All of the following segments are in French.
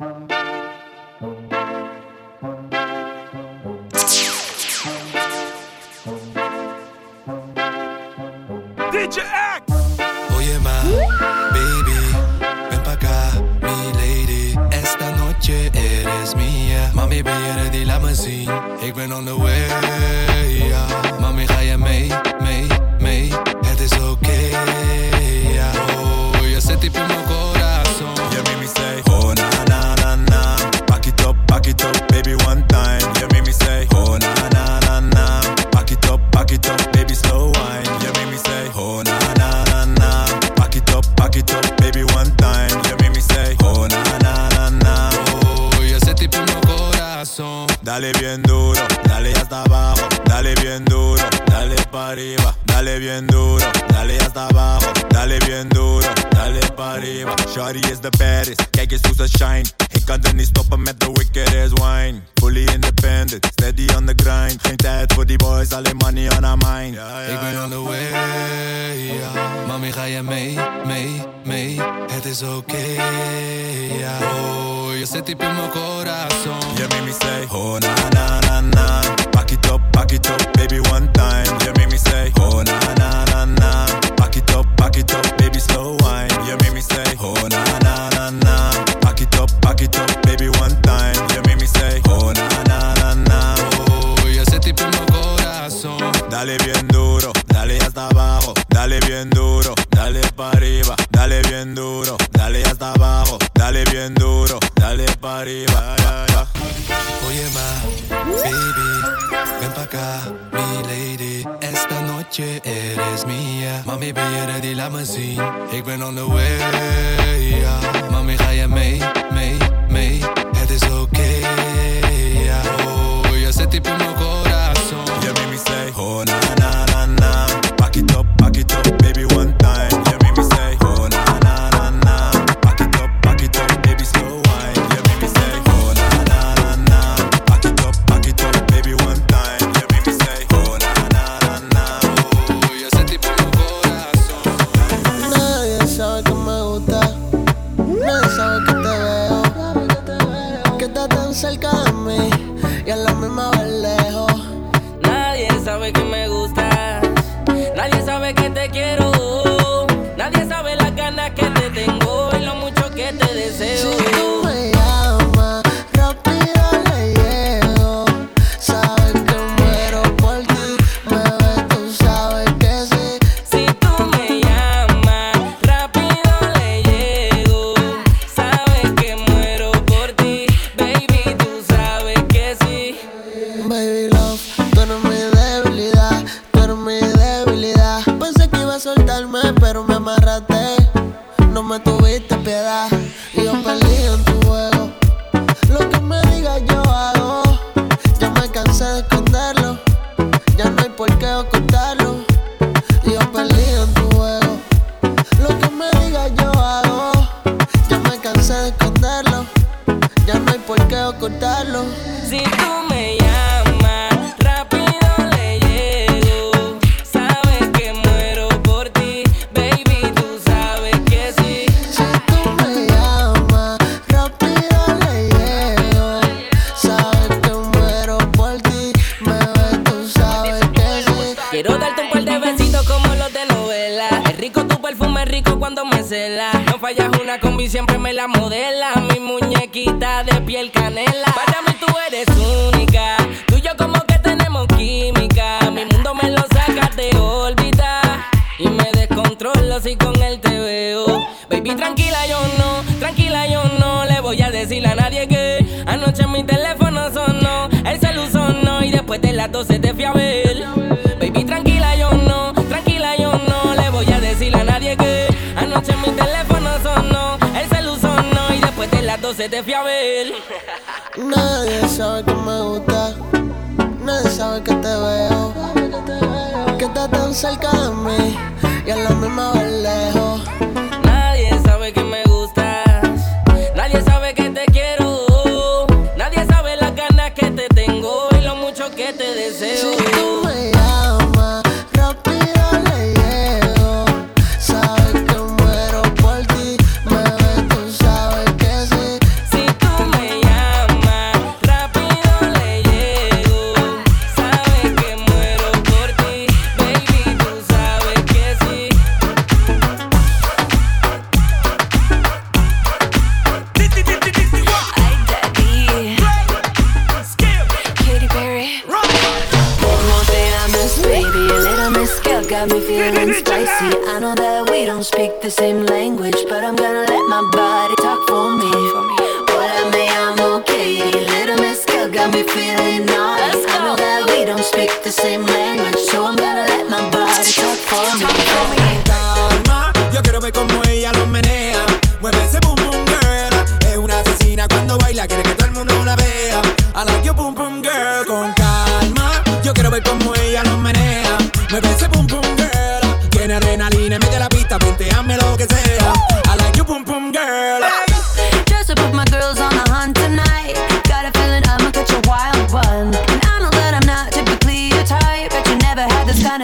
DJ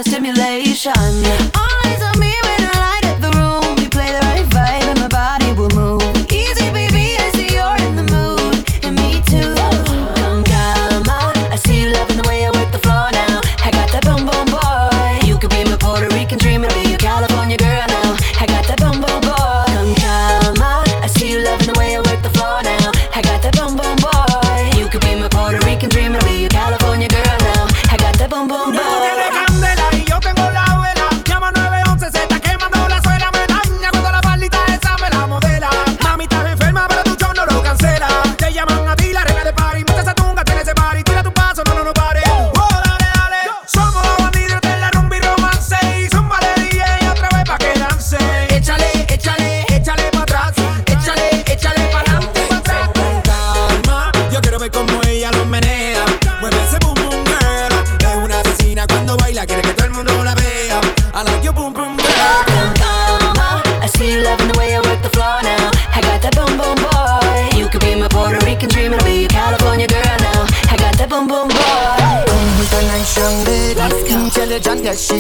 kind of stimulation.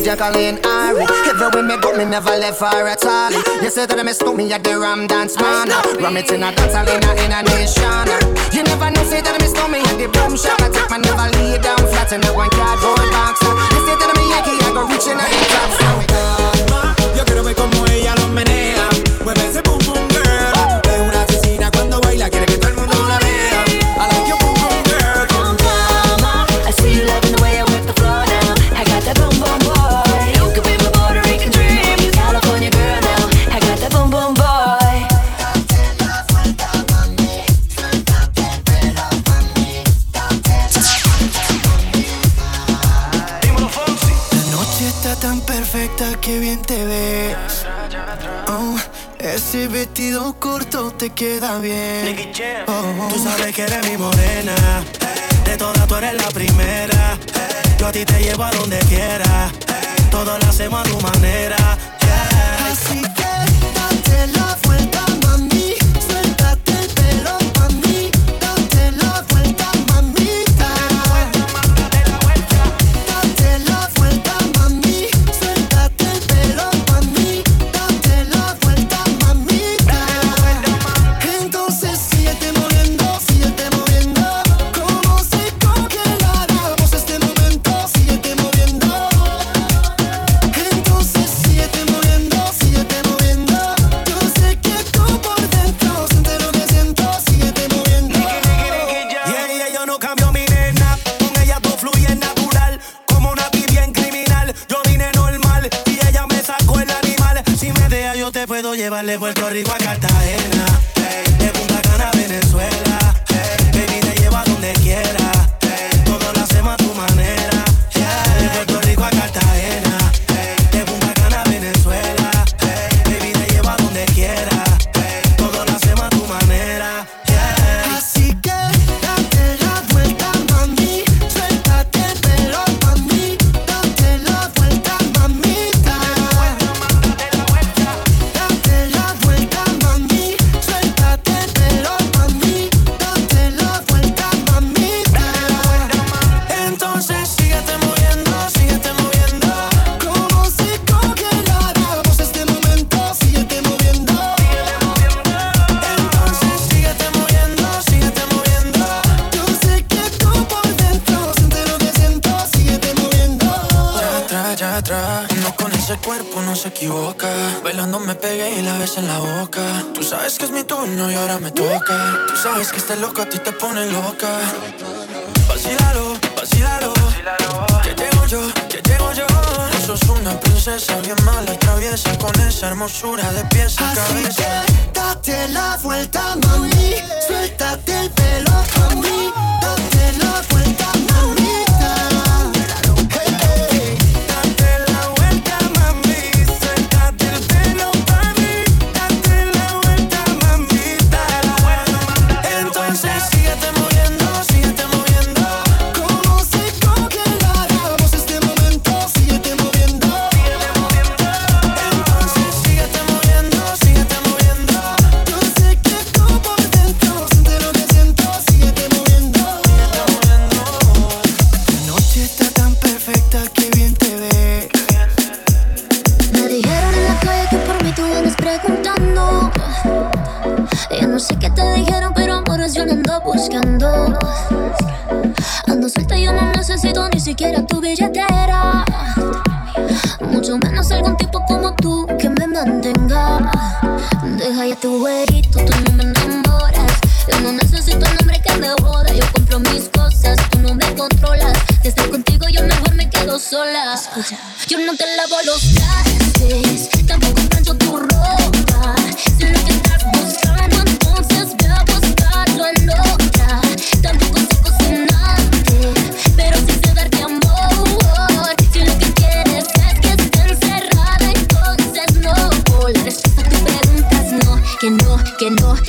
me Jacqueline Harry. Everywhere me go, me never left far at all. You say that I miss me at the Ram Dance Man. Ram it in a dance hall in a, in nation. You never know, say that I miss me at the boom shop. I take my never lay down flat in the one cardboard box. You say that I'm a Yankee, I go reaching out the top. So we. Oh yo quiero ver como ella lo menea. Mueve ese boom boom girl. Es una asesina cuando baila, quiere que quiere mi morena. de Puerto Rico a Qatar. basura.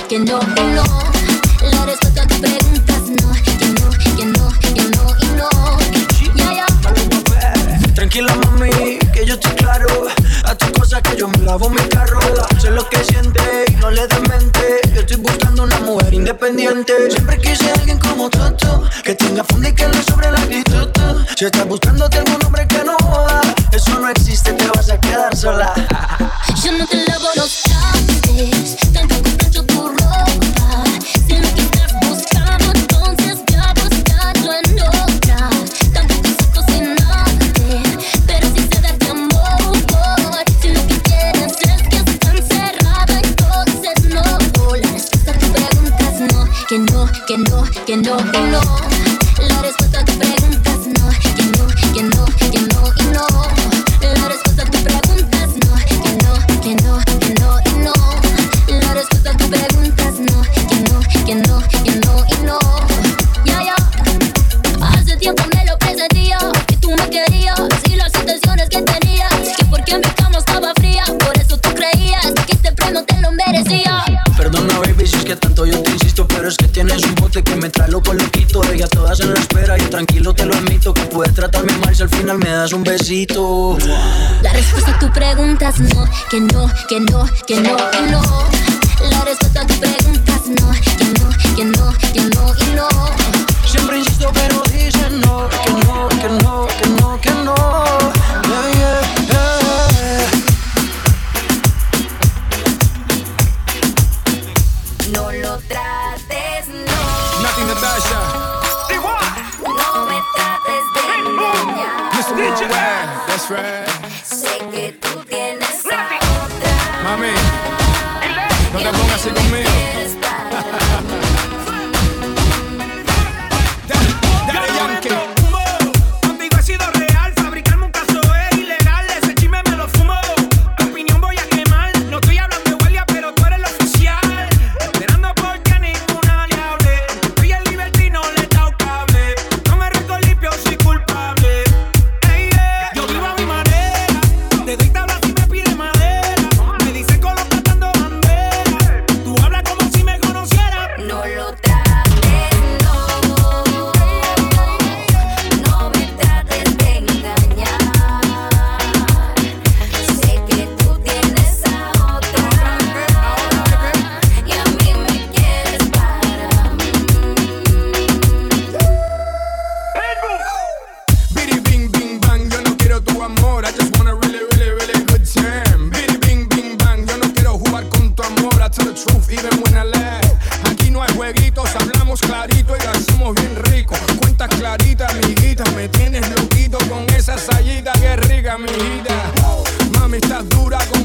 que no, no. La respuesta a tus preguntas no, que no, que no, que no y no. Yeah, yeah. Tranquila mami, que yo estoy claro. A tus cosas que yo me lavo mi carro. Sé lo que siente y no le demente. Yo estoy buscando una mujer independiente. Siempre quise alguien como Toto, que tenga fondo y que le sobre la actitud. Si estás buscando algún hombre que no joda, eso no existe, te vas a quedar sola. Yo no te la tienes un bote que me trae loco loquito Ella todas en la espera, yo tranquilo te lo admito. Que puedes tratarme mal si al final me das un besito. La respuesta a tu pregunta no Que no, que no, que no, que no. La respuesta a tu pregunta no Que no, que no, que no, y no. Siempre insisto pero dicen no Que no, que no. buena ley. Aquí no hay jueguitos, hablamos clarito y lo hacemos bien rico. Cuentas clarita, amiguita, me tienes loquito con esa sayita que rica, mi vida. Mami, estás dura con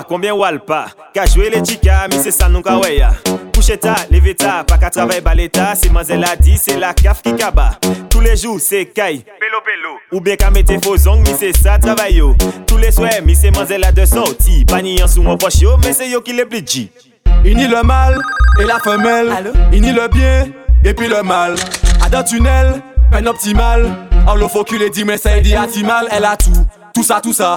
Walpa, konbyen walpa Ka jwe le chika, mi se san nou ka weya ta, leve ta, pa ka travay baleta. Se manze la di, se la kaf ki kaba. Tous les jours c'est kai. Pelo pelo. Ou bien ka mete fozong, mi se sa travay yo. Tous les soe, mi se manze la de sorti. Pani yon sou mwen poch yo, men se yo ki le pli di Ini le mal, et la femelle. Allô? Ini le bien, et puis le mal. A dan tunnel, peine optimale An oh, lo fokule di men se di atimal El a tout, tout ça, tout ça.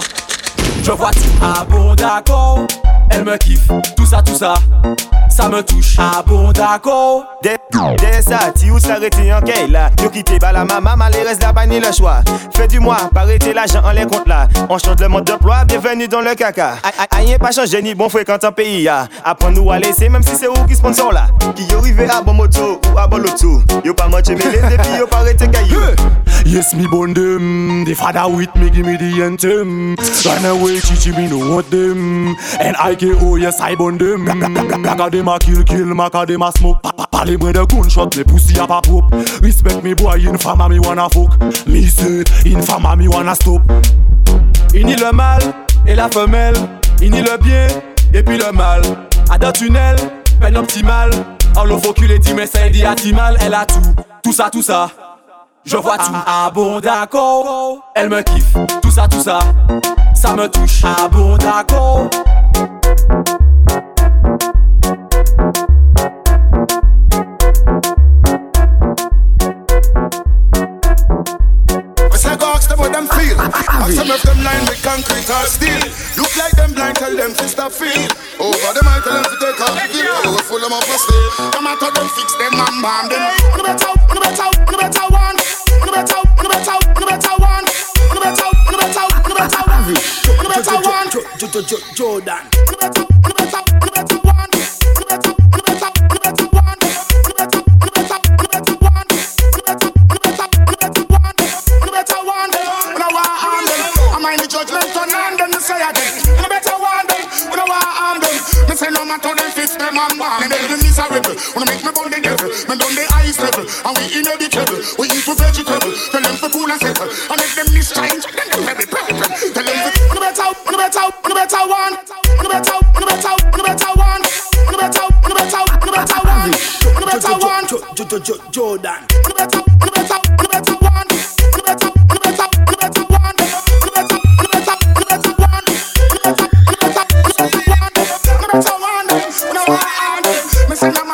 Je vois tout. Ah d'accord. Elle me kiffe, tout ça, tout ça. Ça me touche. Ah bon, d'accord. Des, des ça, ti ou s'arrêter en kay là Yo quitté ba la maman, malheureuse la pas ni le choix Fait du mois, parité l'argent en les comptes là On chante le mode d'emploi, bienvenue dans le caca Aïe pas changé ni bon fréquent en pays ya Apprends nous à laisser, même si c'est où qui sponsor là Qui yo à bon moto ou à bon loto Yo pas mais les depuis yo pas arrêté caillou Yes, me born them. The father with me, give me the anthem. Run away, chichi, me no want them. And I KO, yes, I born them. Black them a kill, kill, maca them a smoke. Pa- pa- Parle moi de gunshot, me pussy a pas pop. Respect me boy, infama me wanna fuck. Me say, infama me wanna stop. Il nie le mal et la femelle. Il nie le bien et puis le mal. À deux tunnels, peine optimale. En le focus, les dit mais ça dit mal. Elle a tout, tout ça, tout ça. Je vois tout. Ah bon d'accord Elle me kiffe. Tout ça, tout ça. Ça me touche. Ah bon d'accord feel. Ask them line with concrete or steel. Look like them blind, tell them to stop feel. Over them I tell them to take off the gear. We full them up for steel. Come out them fix them and bomb them. On the better, on the better, on the better one. On the better, on the better, on the better one. On the better, on the better, on the better one. On the better one. Jordan. On the better, on the better, them and bomb. Me make them miserable. Wanna make me burn the devil. Me done the ice level. And we in the trouble. We eat with vegetable. Tell them for cool and settle. And make them miss change. Then them very problem. Tell them for the better, the better, the better one. On the better, the better, the better one. On the better, the better, the better one. On the better one. Jordan. The better, the better, the better one.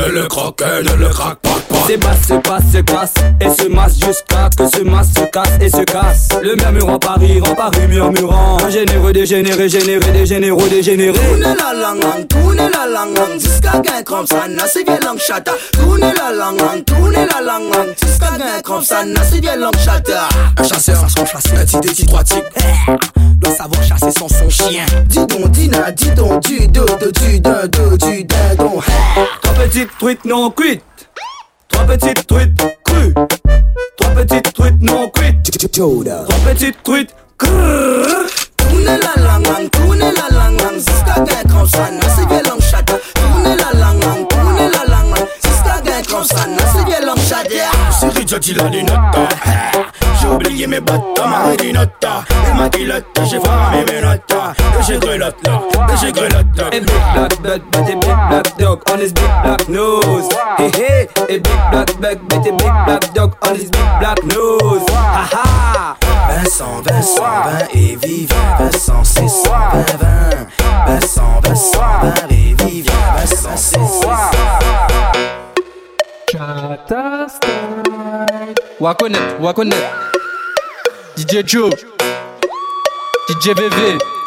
Ne le croque, ne le craque pas, pas. C'est basse, se passe, se casse et se masse jusqu'à que ce masse se casse et se casse. Le murmurant Paris, rend Paris murmurant. Généreux, dégénéré, généré, dégénéraux, dégénéré. Tourne la lang lang, tourne la lang lang Jusqu'à gain comme ça, na c'est bien long shot Tourne la lang lang, tourne la lang lang Jusqu'à gain comme ça, na c'est bien long shot Un chasseur, son chasseur, un petit des trois tigres Doit savoir chasser sans son chien Dis donc, Dina, dis donc, du do, do, du do, do, du dindon Trois petites truites non cuites. Trois petites truites crues. Trois petites truites non cuites. Trois petites truites crrrr. Tourne la lang lang, tourne la lang lang Jusqu'à gain comme ça, c'est bien long shot Tourne la lang lang, tourne la lang lang Jusqu'à gain comme ça, c'est bien long Siri, je dis la lunette J'ai oublié mes bottes, ma redinota Et ma culotte, j'ai fermé mes Et j'ai grelotte là, et j'ai grelotte là A big black but big black dog on his big black nose. Hey hey, a big black but big black dog on his big black nose. Ha ha. Vincent, Vincent, Vin et Vivien Vincent, c'est ça, Vin, Vin Vincent, Vincent, Vin et Vivien Vincent, c'est ça Wakonet. DJ Joe. DJ VV.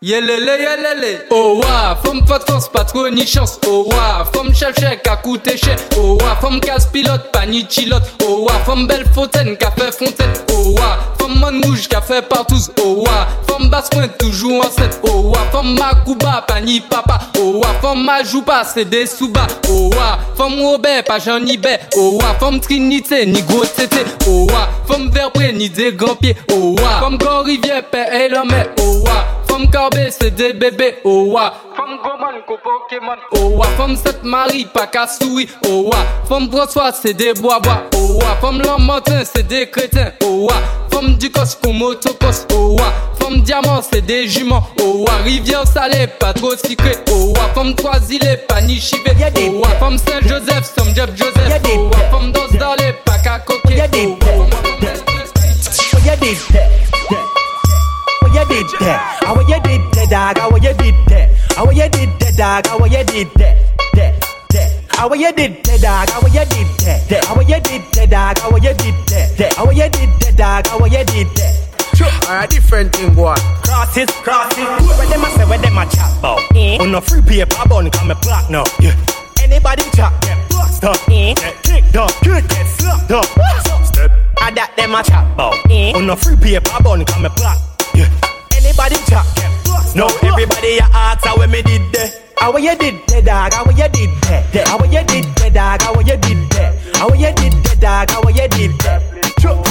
Yelele, yelele. Oh wa, femme pas de force, pas trop ni chance. Oh wa, femme chef chèque à coûter cher. Oh wa, femme casse pilote, pas ni chilote. Oh wa, femme belle fontaine, café fontaine. Oh wa, femme man rouge, café partout. Oh wa, femme basse pointe, toujours en. Oh wa, femme Makuba, pas ni papa. Oh wa, femme Majouba, c'est des sous-bas. Oh wa, femme Robert, pas Jean bé. Oh wa, femme Trinité, ni gros tété. Oh wa, femme Verbré, ni des grands pieds. Oh wa, femme Grand Rivière, père et l'homme. Oh wa, femme Carbé, c'est des bébés. Oh wa, femme Goman, ko Pokémon. Oh wa, femme Sainte Marie, pas Kassoui. Oh wa, femme François, c'est des bois-bois. Oh wa, femme Lamartin, c'est des crétins. Oh wa, femme Ducos, pour motocos. Oh wa, femme Diamant, c'est des juments. Oh wa, Rivière Salée, pas trop sucré. Oh wa, femme Trois-Îlets, pas ni chivé. Oh wa, femme Saint-Joseph, Sam Jeff Joseph. Oh wa, femme Dos Dalé, pas qu'à coquer. Oh that? What you did that? How you did that, dog? How you did that? How you did that, dog? How you did that? That, that. How you did that, dog? How you did that? That. How you did that, dog? How you did that? That. How you did that, dog? How you did that? Alright, different thing, boy. Cross it, cross it. Where them a say, where them a chat about? On no free paper, bun come a black now. Yeah. Anybody chat, get blocked up. Get kicked up, kick, get slapped up. Step. I that them a chat about. On no free paper, bun come a black. Anybody chat, No, everybody a ask how me did that. How you did that, dog? How you did that? How you did that, dog? How you did that? How you did that, dog? How you did that? Chuck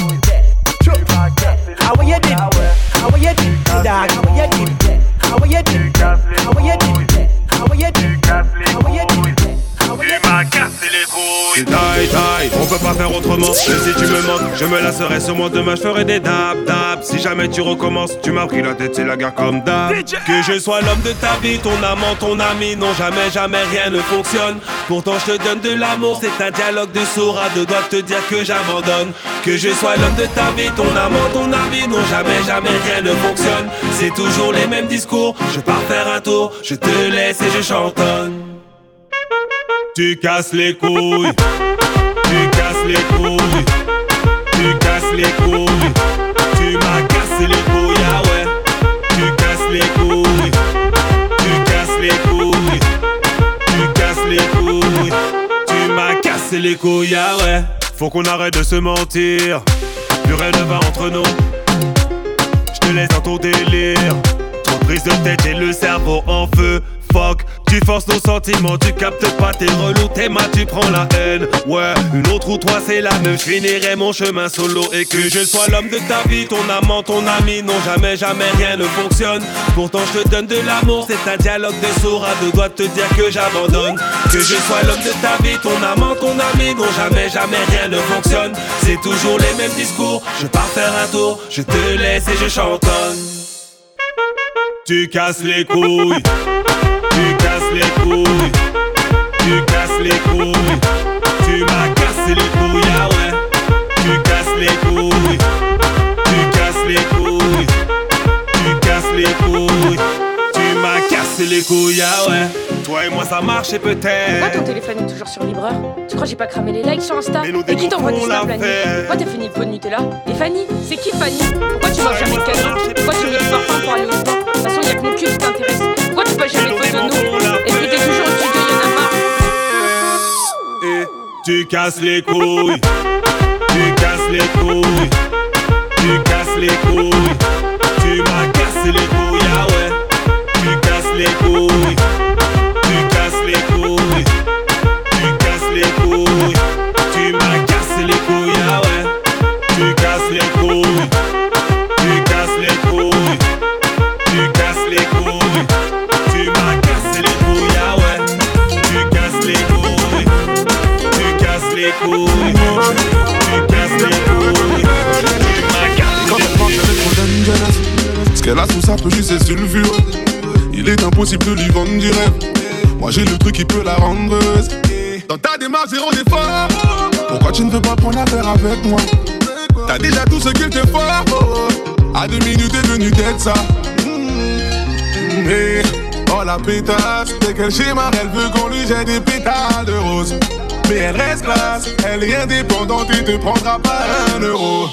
that. How you did that? How you did that, dog? How you did that? How you did that? How you did that? How you did that? How you did that? Tu m'as cassé les couilles. Taille, taille, on peut pas faire autrement. Et si tu me manques, je me lasserai sûrement demain. Je ferai des dab, dab. Si jamais tu recommences, tu m'as pris la tête, c'est la guerre comme d'hab. Que je sois l'homme de ta vie, ton amant, ton ami. Non, jamais, jamais rien ne fonctionne. Pourtant je te donne de l'amour. C'est un dialogue de sourds à deux doigts te dire que j'abandonne. Que je sois l'homme de ta vie, ton amant, ton ami. Non, jamais, jamais rien ne fonctionne. C'est toujours les mêmes discours. Je pars faire un tour, je te laisse et je chantonne tu casses les couilles, tu casses les couilles, tu casses les couilles, tu m'as cassé les couilles, ah ouais, tu casses les couilles, tu casses les couilles, tu casses les couilles, tu m'as cassé les couilles, ah ouais. Faut qu'on arrête de se mentir, plus rien ne va entre nous. Je te laisse dans ton délire, trop prise de tête et le cerveau en feu. Tu forces nos sentiments, tu captes pas tes relous, tes mains, tu prends la haine. Ouais, une autre ou toi, c'est la même. Je finirai mon chemin solo et que je sois l'homme de ta vie, ton amant, ton ami. Non, jamais, jamais rien ne fonctionne. Pourtant, je te donne de l'amour, c'est un dialogue des sourds à deux doigts de te dire que j'abandonne. Que je sois l'homme de ta vie, ton amant, ton ami. Non, jamais, jamais rien ne fonctionne. C'est toujours les mêmes discours. Je pars faire un tour, je te laisse et je chantonne. Tu casses les couilles. Tu casses les couilles, tu m'as cassé les couilles, ah ouais. Tu casses les couilles, tu casses les couilles, tu casses les couilles, tu m'as cassé les couilles, ah ouais. Toi et moi ça marchait Pourquoi peut-être. ton téléphone est toujours sur vibreur Tu crois que j'ai pas cramé les likes sur Insta Mais nous Et qui t'envoie des snaps la nuit. Pourquoi t'as fait une peau de Nutella Et Fanny C'est qui Fanny Pourquoi tu manges jamais de cadeaux Pourquoi tu mets du parfum pour aller au sport De toute façon y'a que mon cul qui t'intéresse Pourquoi tu passes jamais de photos de nous tu casses les couilles, tu casses les couilles, tu casses les couilles, tu m'as cassé les couilles, ah ouais. Tu casses les couilles, tu casses les couilles, tu casses les couilles, Quand elle. Ce qu'elle a sous sa peau c'est une fure. Il est impossible de lui vendre du rêve. Moi j'ai le truc qui peut la rendre heureuse. Dans ta démarche, zéro effort. Pourquoi tu ne veux pas prendre affaire avec moi? T'as déjà tout ce qu'il te faut. À deux minutes, t'es venu d'être ça. Mm-hmm. Oh la pétasse, dès qu'elle schéma, elle veut qu'on lui jette des pétales de rose. Mais elle reste classe, elle est indépendante et te prendra pas un euro.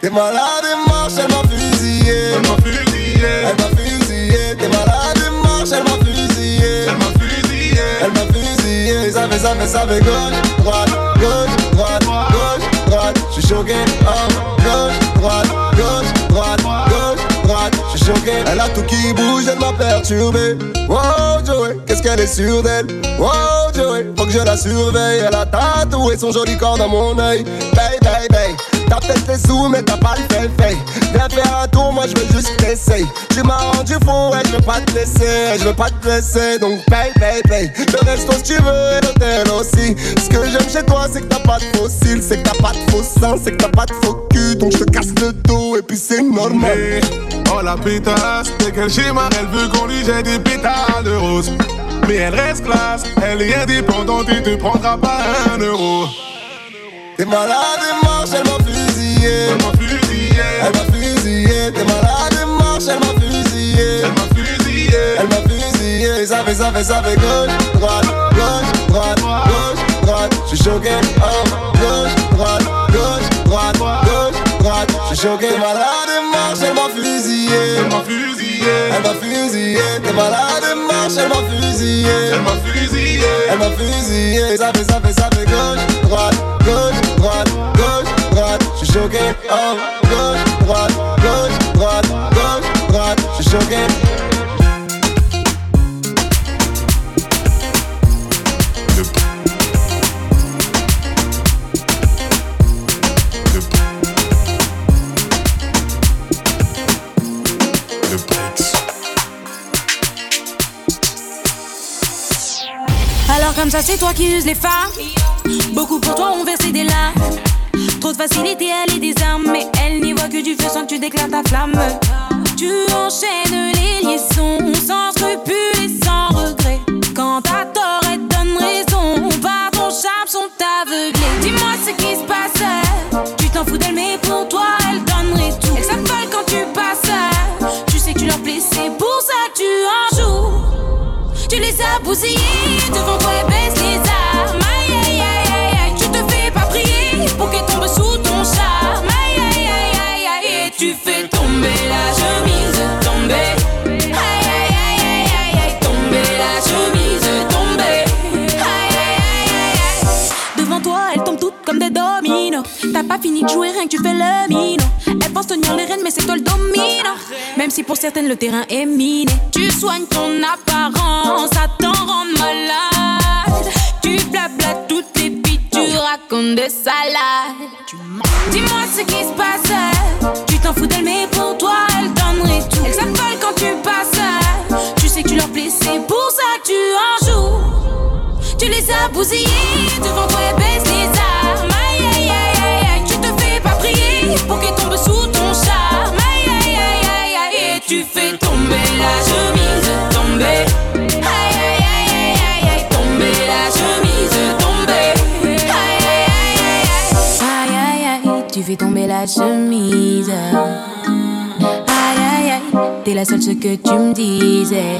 T'es malade et marche, elle m'a fusillé. Elle m'a fusillé. Elle m'a fusillé. T'es malade et marche, elle m'a fusillé. Elle m'a fusillé. Elle m'a fusillé. Ça fait, ça fait, ça fait gauche, droite, gauche, droite, gauche, droite. J'suis choqué, oh, gauche, droite, gauche, droite, gauche, droite. Elle a tout qui bouge, elle m'a perturbé. Wow, Joey, qu'est-ce qu'elle est sûre d'elle? Wow, Joey, faut que je la surveille. Elle a tatoué son joli corps dans mon œil. Bay, bay, bay. T'as peut-être les sous, mais t'as pas le fait fait. Viens faire un tour, moi je veux juste t'essayer. Tu m'as rendu fou, ouais, je veux pas te laisser. Je veux pas te blesser, donc paye, paye, paye. Le resto si tu veux et l'hôtel aussi. Ce que j'aime chez toi, c'est que t'as pas de fossiles, c'est que t'as pas de faux seins, c'est que t'as pas de faux cul. Donc je te casse le dos et puis c'est normal. Oh la pétasse, dès qu'elle schéma, elle veut qu'on lui jette des pétales de rose. Mais elle reste classe, elle est indépendante et te prendra pas un euro. T'es malade et marche, elle m'a fusillé. Elle m'a fusillé. Elle m'a fusillé. T'es malade et marche, elle m'a fusillé. Elle m'a fusillé. Elle m'a fusillé. Ça fait, ça fait, ça fait gauche, droite, gauche, droite, gauche, droite. J'suis choqué, oh, gauche, droite, gauche, droite, gauche, droite. J'suis choqué. T'es malade et marche, elle m'a fusillé. Elle m'a fusillé. Elle m'a fusillé. T'es malade et marche, elle m'a fusillé. Elle m'a fusillé. Elle m'a fusillé. Ça fait, ça fait, ça fait gauche, droite, gauche, droite, gauche, droite. J'suis choqué, oh, gauche, droite, gauche, droite, gauche, droite. J'suis choqué. Alors comme ça c'est toi qui uses les femmes Beaucoup pour toi ont versé des larmes Trop de facilité à les désarmer Elle n'y voit que du feu sans que tu déclares ta flamme. Tu enchaînes les liaisons Sans scrupules et sans regret Quand t'as tort elle donne raison Par ton charme sont aveuglés. Dis-moi ce qui se passe. Tu t'en fous d'elle mais pour toi elle donnerait tout. Elle s'affole quand tu passes. Tu sais que tu leur plais c'est pour ça que tu en joues. Tu les as bousillés devant toi et pas fini de jouer, rien que tu fais le mino. Elle pense tenir les rênes, mais c'est toi le domino. Même si pour certaines le terrain est miné. Tu soignes ton apparence, ça t'en rend malade. Tu blabla toutes les puis tu racontes des salades. Dis-moi ce qui se passe. Tu t'en fous d'elle, mais pour toi, elle donnerait tout. Elle s'affole quand tu passes. Tu sais que tu leur plais, pour ça tu en joues. Tu les as bousillés devant toi et fais tomber la chemise. Aïe aïe aïe, t'es la seule ce que tu me disais.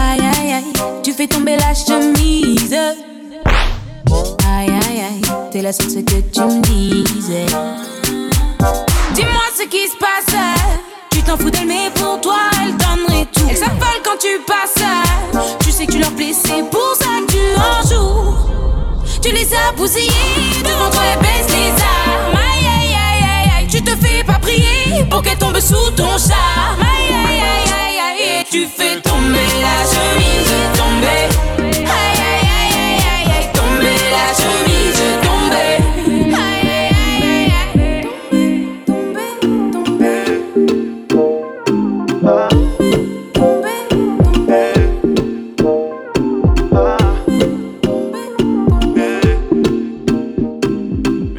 Aïe aïe aïe, tu fais tomber la chemise. Aïe aïe aïe, t'es la seule ce que tu me disais. Dis-moi ce qui se passe. Tu t'en fous d'elle, mais pour toi, elle donnerait tout. Elle s'affole quand tu passes. Tu sais que tu leur plais, c'est pour ça que tu en joues. Tu les as bousillés devant toi et baisse les pour qu'elle tombe sous ton charme. Aïe aïe aïe aïe aïe, tu fais tomber la chemise, tomber. Aïe aïe aïe aïe aïe tomber la chemise, tomber. Aïe aïe aïe aïe aïe,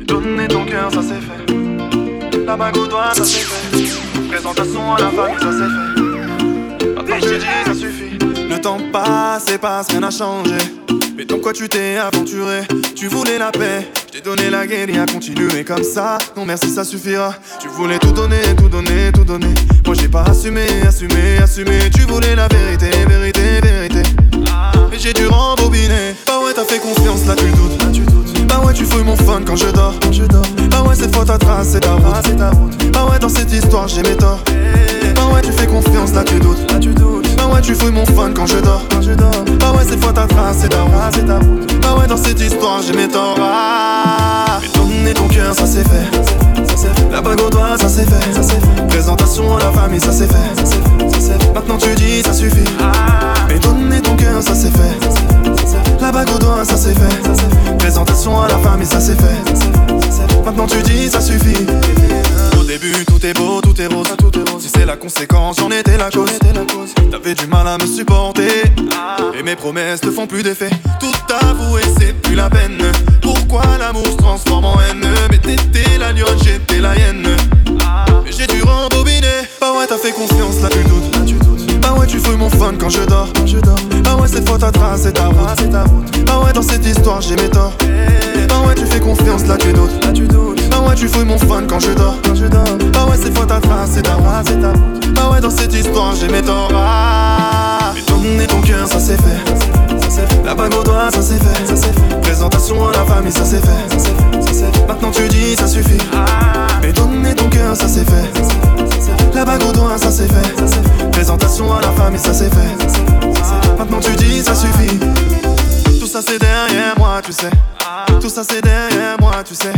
Donner ton cœur, ça c'est fait. La bague au doigt, ça. Présentation à la famille, ça c'est fait. Maintenant je dis, ça suffit. Le temps passe et passe, rien n'a changé. Mais dans quoi tu t'es aventuré? Tu voulais la paix, je t'ai donné la guerre et à continuer comme ça. Non merci, ça suffira. Tu voulais tout donner, tout donner, tout donner. Moi j'ai pas assumé, assumé, assumé. Tu voulais la vérité, vérité, vérité. Mais j'ai dû rembobiner. Bah ouais, t'as fait confiance, là tu doutes, là tu doutes. Bah ouais, tu fouilles mon fun quand je dors, quand je dors. Bah ouais, cette fois ta trace, c'est ta route, ta route. Bah ouais, dans cette histoire, j'ai mes torts. Bah ouais, tu fais confiance, là tu doutes. Bah ouais, tu fouilles mon fun quand je dors, quand je dors. Bah ouais, cette fois ta trace, c'est ta route, ta route. Bah ouais, dans cette histoire, j'ai mes torts. Ah, donner ton cœur, ça c'est fait. La bague au doigt, ça c'est fait. Fait. Présentation à la famille, ça c'est fait. Fait. Maintenant tu dis, ça suffit. Mais donner ton cœur, ça c'est fait. La bague au doigt, ça c'est fait. Présentation à la famille, ça c'est fait. Maintenant tu dis, ça suffit. Au début, tout est beau, tout est rose. Tout est rose. Si c'est la conséquence, j'en étais la cause. T'avais du mal à me supporter. Et mes promesses te font plus d'effet. Tout avouer, c'est plus la peine. Pourquoi l'amour se transforme en haine? Mais t'étais la lionne, j'étais la hyène. Mais j'ai dû rembobiner. Ouais, t'as fait confiance, là tu doutes. Là, tu doutes. Bah ouais, tu fouilles mon fun quand je dors. Je dors. Bah ouais, cette fois ta trace, c'est ta route. ta route. Bah ouais, dans cette histoire, j'ai mes torts. Bah ouais, tu fais confiance, là tu doutes. Là tu doutes. Bah ouais, tu fouilles mon fun quand je dors. Quand je dors. Bah ouais, cette fois ta trace, c'est ta route. ta route. Bah ouais, dans cette histoire, j'ai mes torts. Ah. Mais donner ton cœur, ça c'est fait. La bague au doigt, ça c'est fait. Présentation à la famille, ça c'est fait. Ça fait. Maintenant tu dis, ça suffit. Mais donner ton cœur. Ça c'est fait. La bague au doigt, ça c'est fait. Présentation à la c'est fait. Ça c'est fait. Maintenant tu dis, ça suffit. Tout ça c'est derrière moi, tu sais. Tout ça c'est derrière moi, tu sais.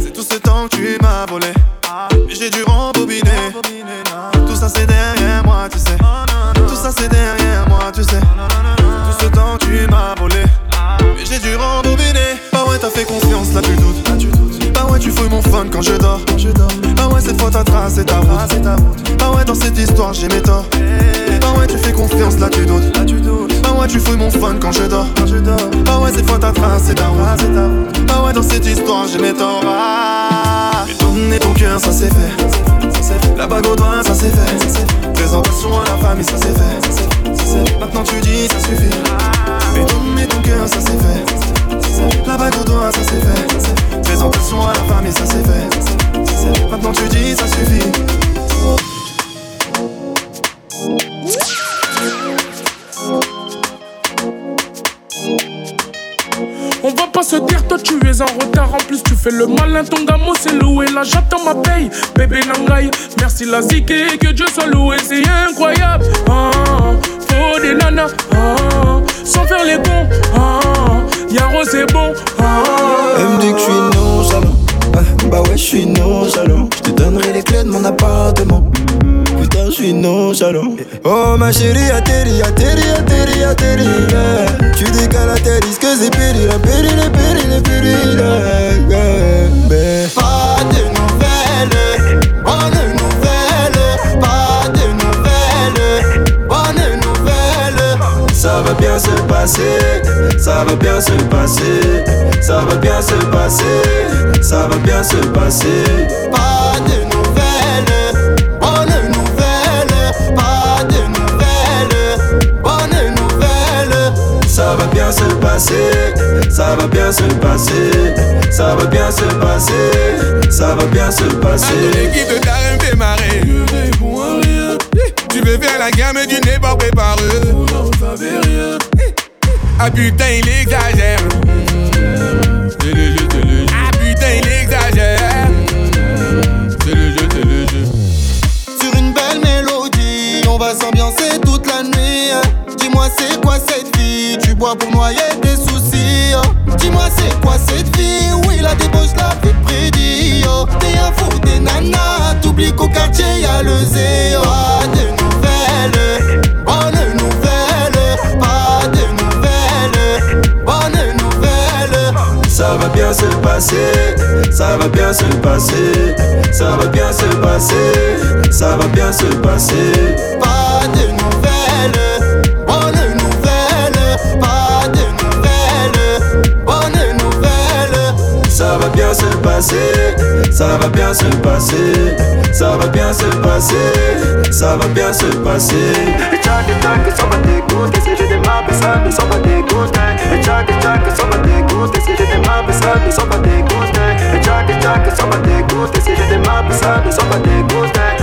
C'est tout ce temps que tu m'as volé. Mais j'ai dû rembobiner. Tout ça c'est derrière moi, tu sais. Tout ça c'est derrière moi, tu sais. Tout ce temps tu m'as volé. Mais j'ai dû rembobiner. Bah ouais, t'as fait confiance, là tu doutes. Ouais, tu fouilles mon fun quand je dors. Bah ouais, cette fois ta trace, c'est ta route. Bah ouais, dans cette histoire, j'ai mes torts. Bah ouais, tu fais confiance, là tu doutes. Bah ouais, tu fouilles mon fun quand je dors. Bah ouais, cette fois ta trace, c'est ta route. Bah ouais, dans cette histoire, j'ai mes torts. Ah. Donner ton cœur, ça c'est fait. La bague au doigt, ça c'est fait. Présentation à la famille, ça c'est fait. Maintenant tu dis, ça suffit. Mais donner ton cœur. Ça c'est fait. La bague au doigt, ça c'est fait. Maintenant tu dis, ça suffit. On va pas se dire, toi tu es en retard. En plus, tu fais le malin, ton gamin c'est loué. Là, j'attends ma paye. Bébé Nangaï, merci la zik et que Dieu soit loué. C'est incroyable. Ah, faut des nanas. Ah, sans faire les bons. Ah, Yaro, c'est bon. Ah, Elle me dit que je suis nonchalant. Ouais, bah ouais, je suis nonchalant. Je te donnerai les clés de mon appartement. Putain, je suis nonchalant. Oh ma chérie, atterri, atterri, atterri, atterri. yeah. Tu décales, atterris, que c'est péril, péril, péril, péril. yeah, yeah. Pas de nouvelles, Ça va bien se passer, ça va bien se passer, ça va bien se passer, ça va bien se passer. Pas de nouvelles, bonne nouvelle. Pas de nouvelles, bonne nouvelle. Ça va bien se passer, ça va bien se passer, ça va bien se passer, ça va bien se passer. L'équipe de Darren Tu veux faire la gamme du nez pas préparé. Ah putain, il exagère. C'est le jeu, c'est le jeu. Ah putain, il exagère. C'est le jeu, c'est le jeu. Sur une belle mélodie, on va s'ambiancer toute la nuit. Dis-moi c'est quoi cette vie Tu bois pour noyer tes soucis. Dis-moi c'est quoi cette vie Oui la débauche la vie prédit? oh. T'es un fou des nanas, t'oublies qu'au quartier y'a le zéo. Pas de nouvelles, bonne nouvelle. Pas de nouvelles, bonne nouvelle. Ça va bien se passer, ça va bien se passer, ça va bien se passer, ça va bien se passer. Pas de ça va bien se passer, ça va bien se passer, ça va bien se passer, ça va bien se passer. Et chaque chaque ça va dégoûter si je démarre, ça ne s'en va dégoûter. Et chaque chaque ça va dégoûter si je démarre, ça ne s'en va dégoûter. Et chaque chaque ça va dégoûter si je démarre, ça ne s'en va dégoûter.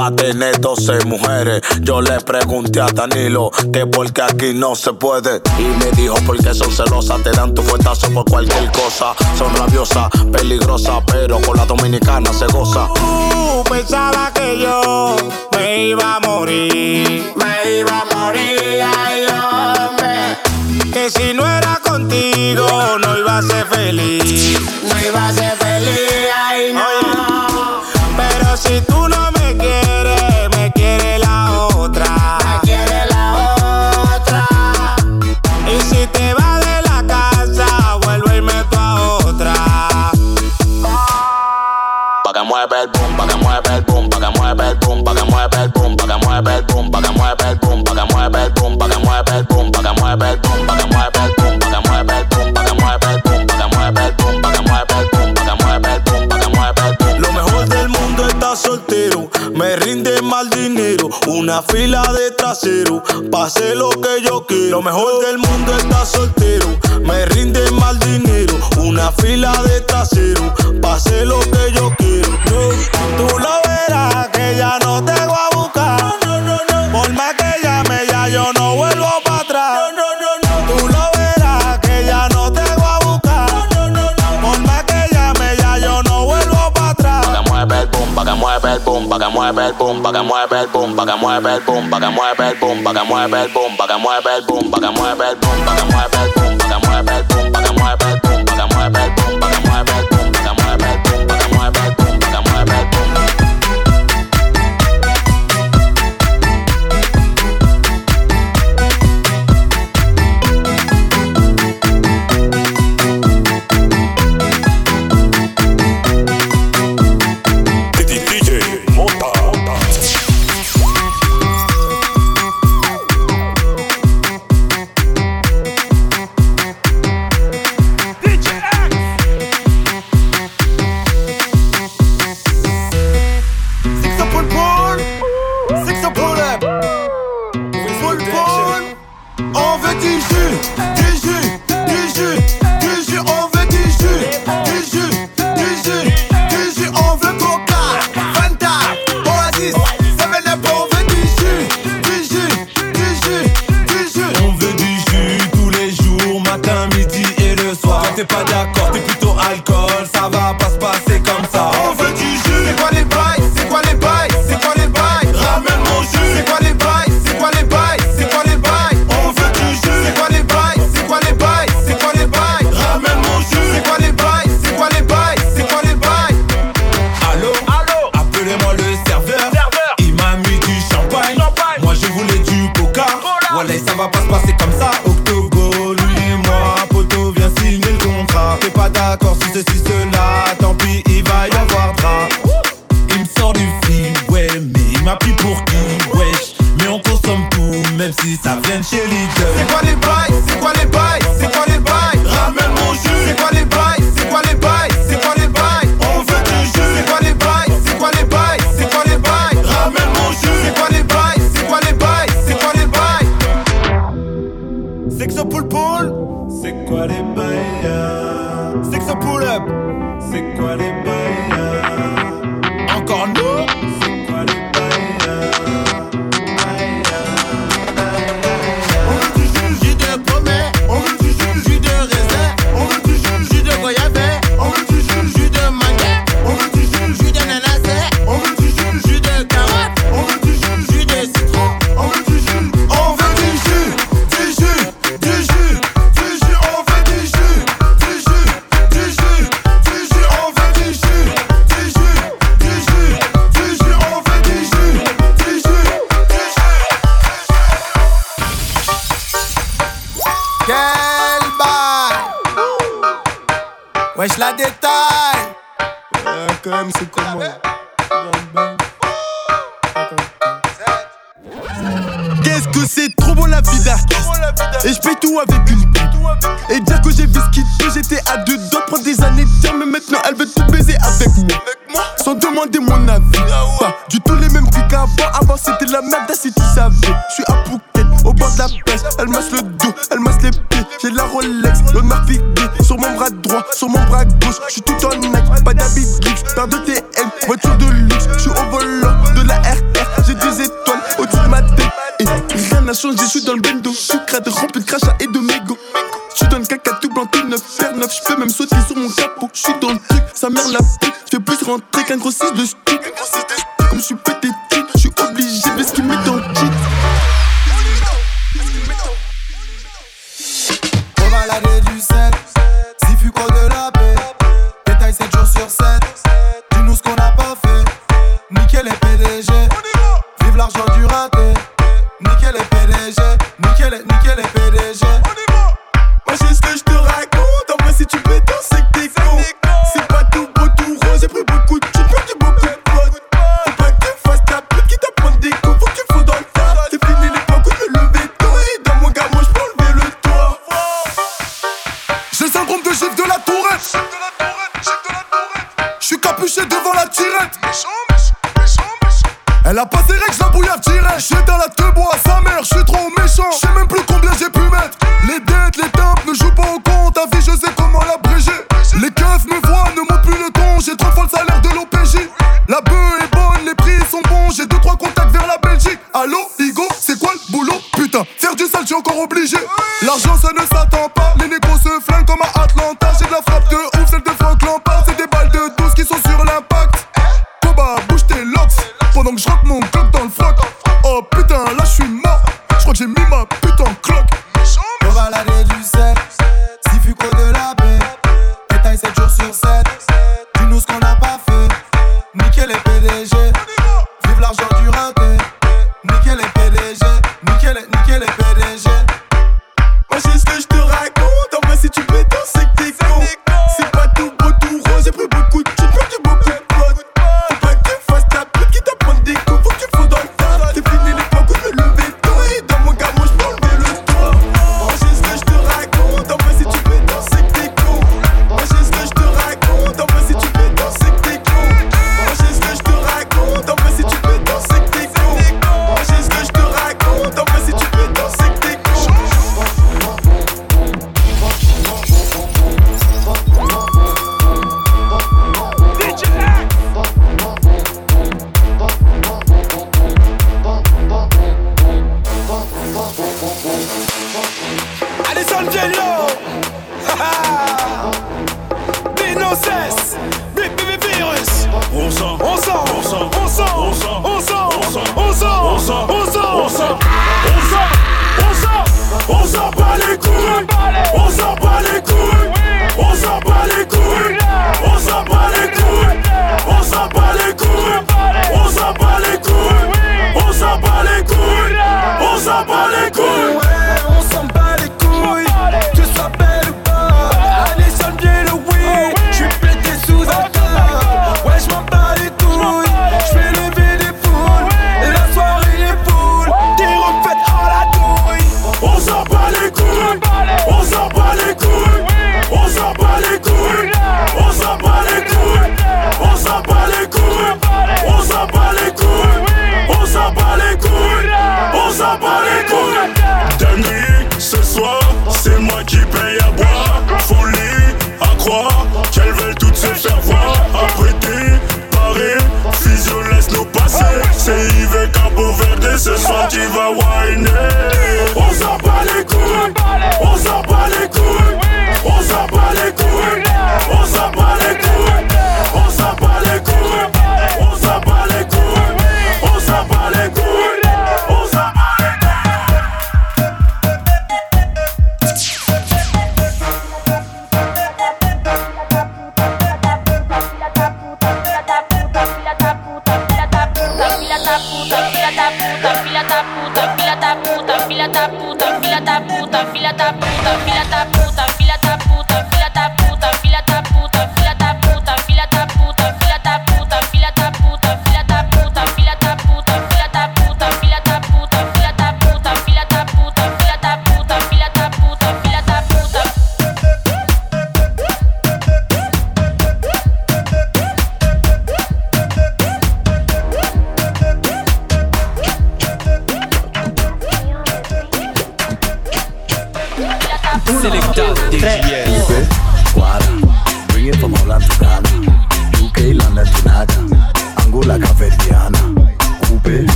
pa' tener 12 mujeres. Yo le pregunté a Danilo que porque aquí no se puede. Y me dijo porque son celosas, te dan tu fuetazo por cualquier cosa. Son rabiosas, peligrosas, pero con la dominicana se goza. Uh, pensaba que yo me iba a morir. Me iba a morir, ay hombre. Que si no era contigo no iba a ser feliz. No iba a ser feliz. Pase lo que yo quiero. Lo mejor del mundo es mueva el bomba, que mueva el bomba, que mueva el bomba, que mueva el bomba, que mueva el bomba, que mueva el bomba, que mueva el bomba.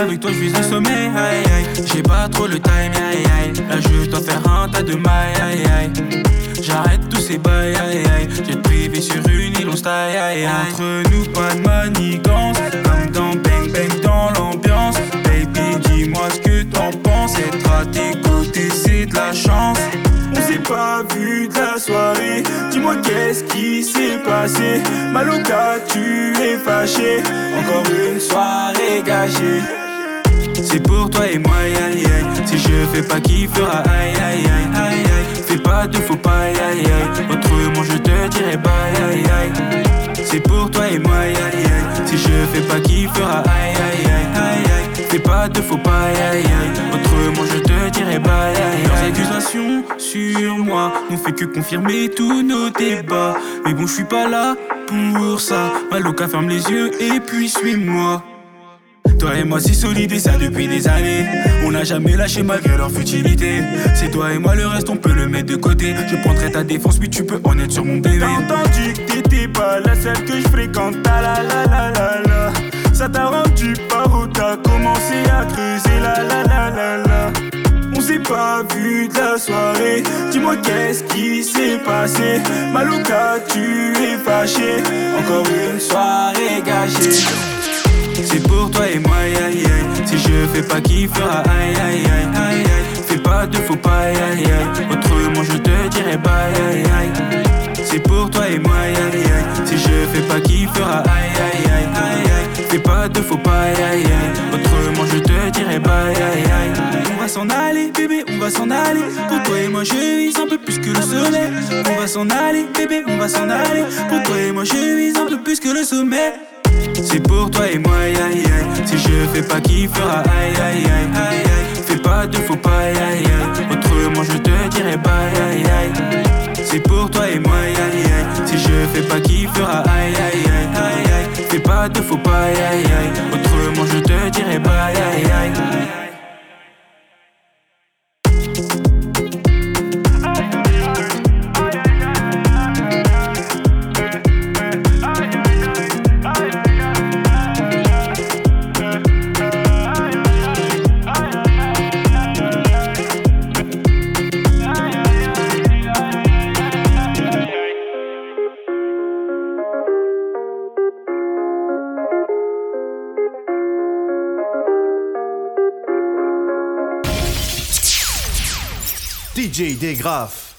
Avec toi je vis le sommet, aïe aïe. J'ai pas trop le time, aïe aïe. Là je dois faire un tas de mailles, aïe aïe. J'arrête tous ces bails, aïe aïe. J'ai privé sur une île, on style, aïe aïe. Entre nous, pas de manigance. Comme dans Bang Bang, dans l'ambiance. Baby, dis-moi ce que t'en penses. Être à tes côtés, c'est de la chance. On s'est pas vu de la soirée. Dis-moi qu'est-ce qui s'est passé? Maloca, tu es fâché. Encore une soirée gâchée. C'est pour toi et moi, aïe aïe. Si je fais pas qui fera aïe aïe aïe aïe aïe. Fais pas de faux pas aïe aïe. Autrement je te dirai bye aïe aïe. C'est pour toi et moi, aïe aïe. Si je fais pas qui fera aïe aïe aïe aïe aïe. Fais pas de faux pas aïe aïe. Autrement je te dirai bye aïe aïe. Leurs accusations sur moi n'ont fait que confirmer tous nos débats. Mais bon, je suis pas là pour ça. Maloca ferme les yeux et puis suis-moi. Toi et moi si solide et ça depuis des années. On n'a jamais lâché malgré leur futilité. C'est toi et moi le reste on peut le mettre de côté. Je prendrai ta défense mais tu peux en être sur mon bébé T'as entendu que t'étais pas la seule que je fréquente. La la la la la. Ça t'a rendu paro t'as commencé à creuser? La la la la la. On s'est pas vu de la soirée. Dis-moi qu'est-ce qui s'est passé? Malouka tu es fâché. Encore une soirée gâchée c'est pour toi et moi, aïe. Si je fais pas qui fera aïe aïe aïe aïe aïe. Fais pas de faux pas aïe aïe. Autrement je te dirai bye aïe aïe. C'est pour toi et moi, aïe aïe. Si je fais pas qui fera aïe aïe aïe aïe aïe. Fais pas de faux pas aïe aïe. Autrement je te dirai bye aïe aïe. On va s'en aller, bébé, on va s'en aller. Pour toi et moi je vise un peu plus que le soleil. On va s'en aller, bébé, on va s'en aller. Pour toi et moi je vise un peu plus que le sommet. C'est pour toi et moi, aïe aïe. Si je fais pas qui fera aïe aïe aïe aïe. Fais pas de faux pas aïe aïe. Autrement je te dirai bye aïe aïe. C'est pour toi et moi, aïe aïe aïe. Si je fais pas qui fera aïe aïe aïe aïe aïe. Fais pas de faux pas aïe aïe aïe. Autrement je te dirai bye aïe aïe. DJ Degraf.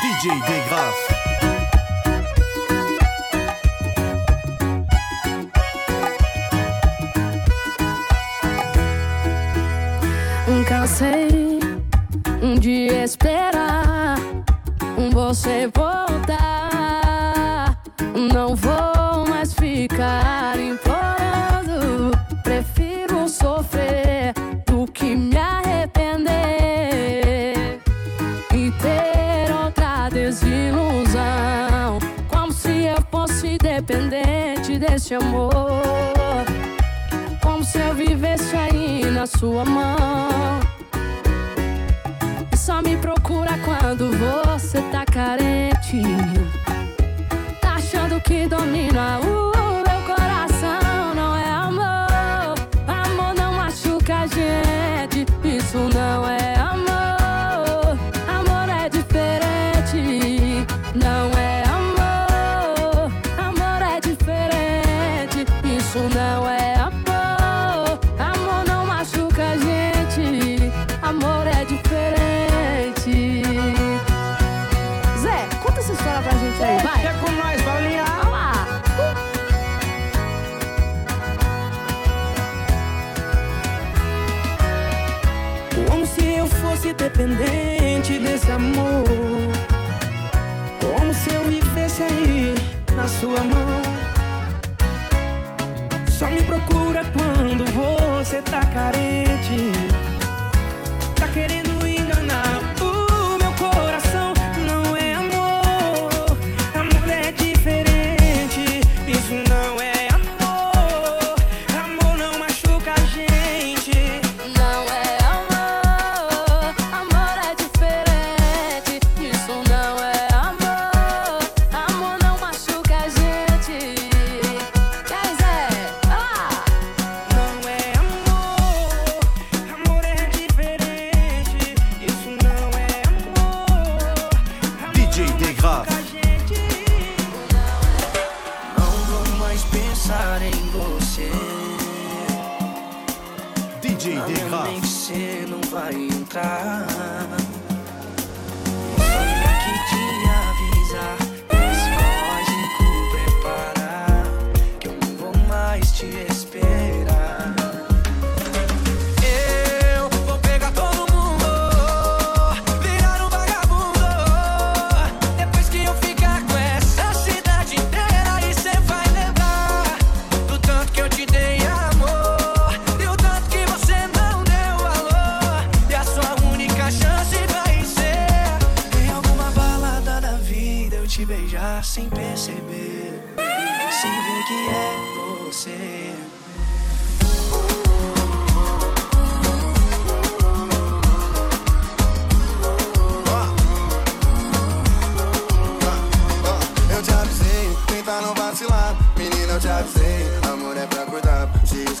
DJ Degraff. Nunca cansei, um de esperar um você voltar. Não vou sua mão. E só me procura quando você tá carente. Tá achando que domina o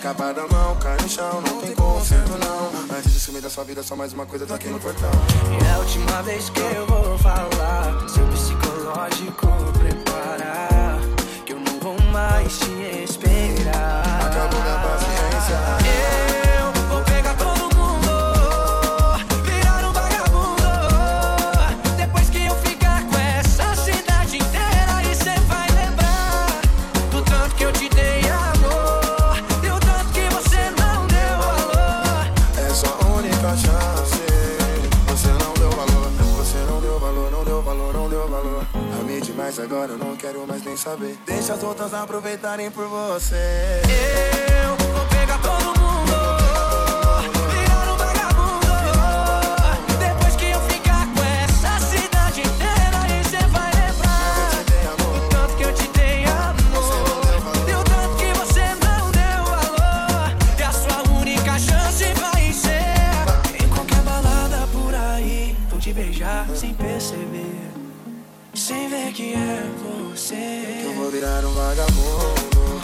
Escapar da mão, cai no chão, não tem conserto não. Antes de sumir da sua vida, só mais uma coisa tá aqui no portão. E é a última vez que eu vou falar. Seu psicológico prepara Que eu não vou mais te sem saber. Deixa as outras aproveitarem por você. Eu virar um vagabundo.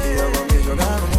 Que eu vou me jogar no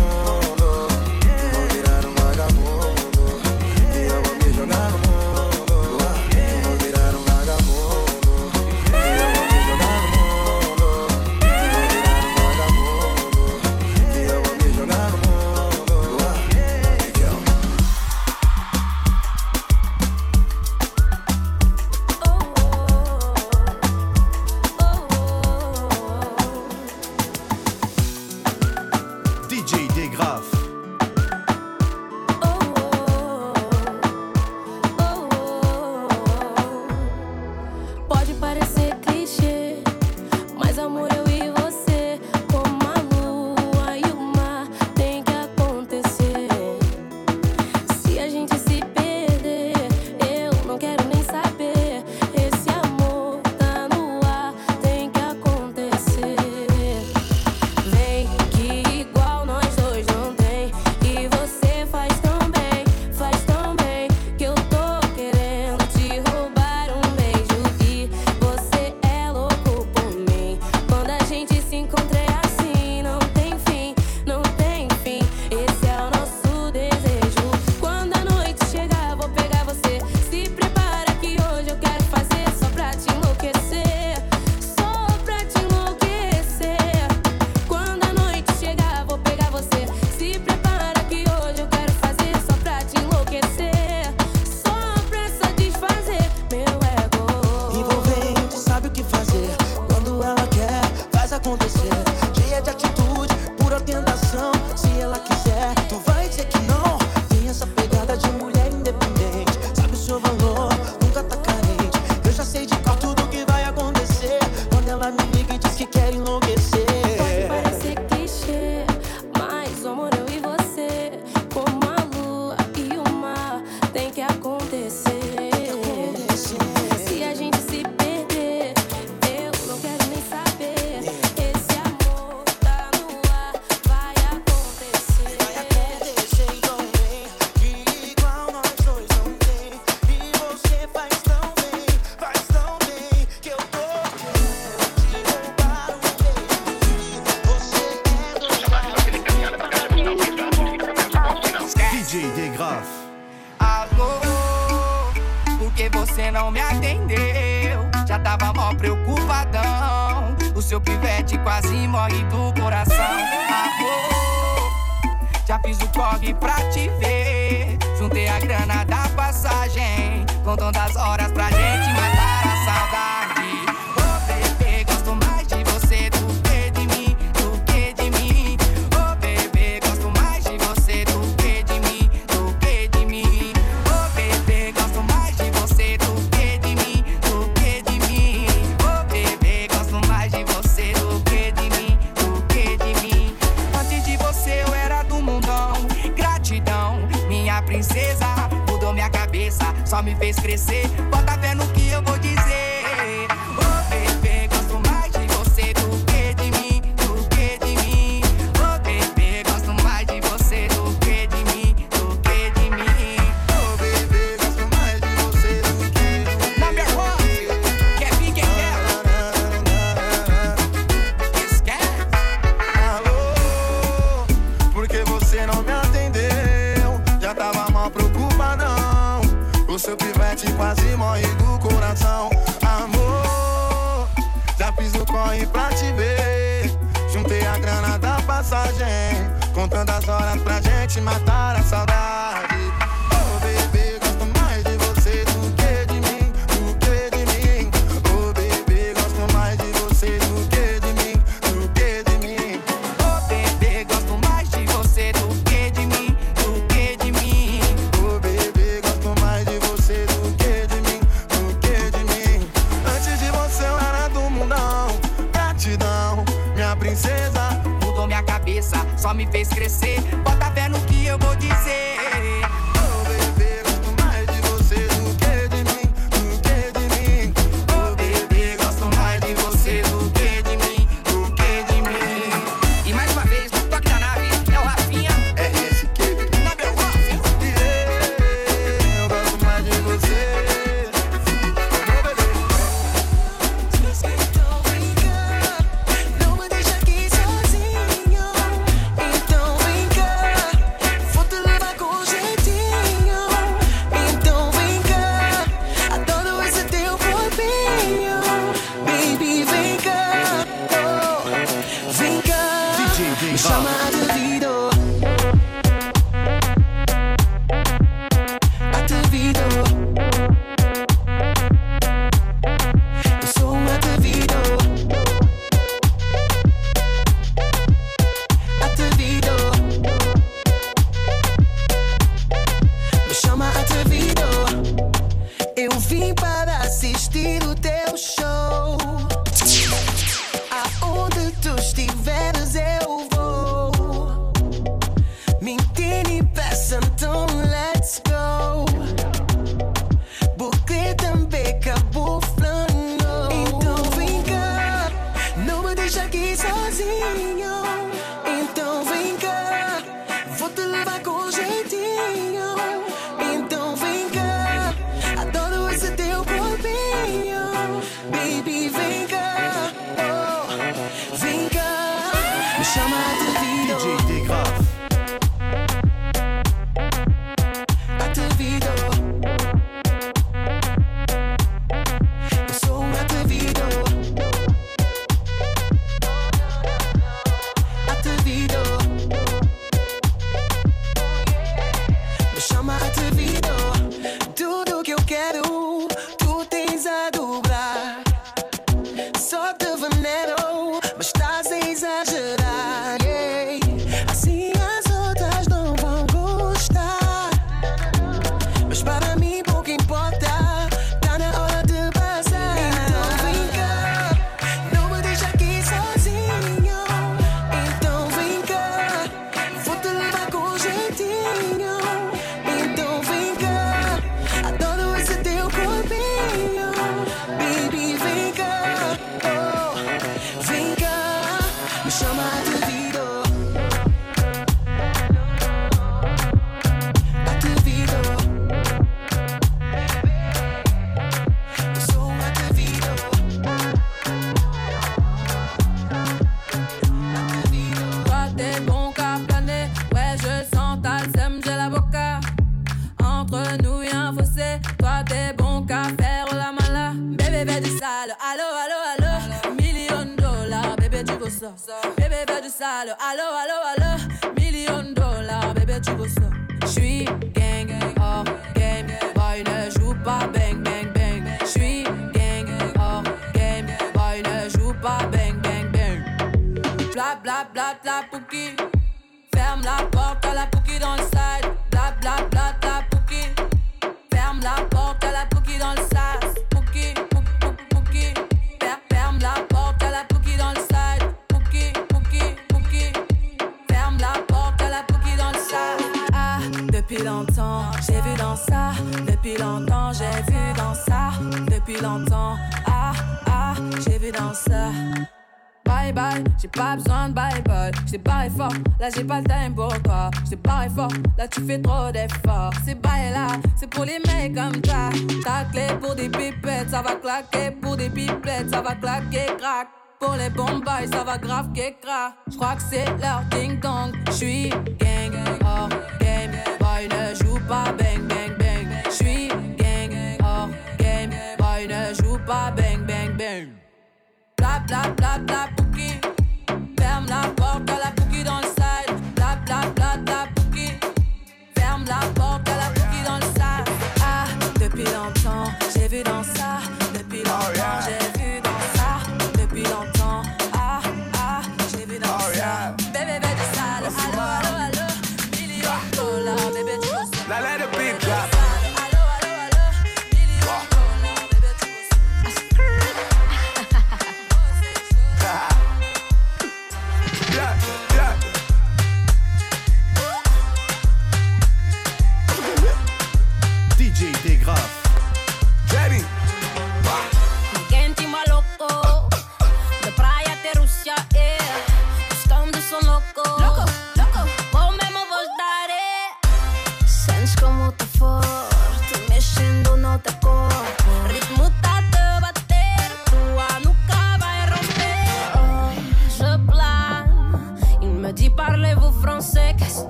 só me fez crescer. Bota fé no que eu vou dizer. allo, allo, allo, allo, million dollars, bébé, tu veux ça. J'suis gang, gang, hors game, boy, ne joue pas bang, bang, bang. J'suis gang, gang, hors game, boy, ne joue pas bang, bang, bang. Bla, bla, bla, bla, pouki. Ferme la porte à la pouki dans le side. Bla, bla, bla. Ah, ah, j'ai vu dans ça. Bye bye, j'ai pas besoin de bye bye. J't'ai barré fort, là j'ai pas le time pour toi. J't'ai barré fort, là tu fais trop d'efforts. C'est bye là, c'est pour les mecs comme ça. Ta clé pour des pipettes, ça va claquer. Pour des pipettes, ça va claquer, crack. Pour les bombes, ça va grave crack. J'crois que c'est leur ding dong. J'suis gang, hors game. Boy ne joue pas bang bang né? Chupa bang bang, bem. Blá, blá, blá, blá, porque.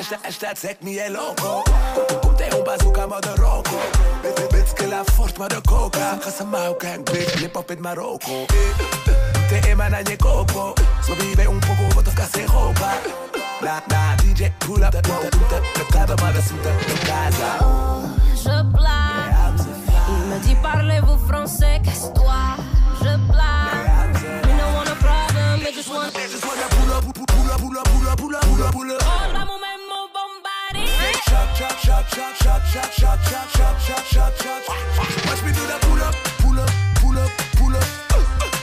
Je Te un bazooka fort gang big lip Te un se pull up blague me parlez-vous français Casse-toi Je blague Just wanna pull up, pull up, pull up, pull up, pull up, pull up, pull up. Vamos mesmo bombardé. Shot, shot, shot, shot, shot, shot, shot, shot, shot, shot, shot, shot. Watch me do the pull up, pull up, pull up, pull up.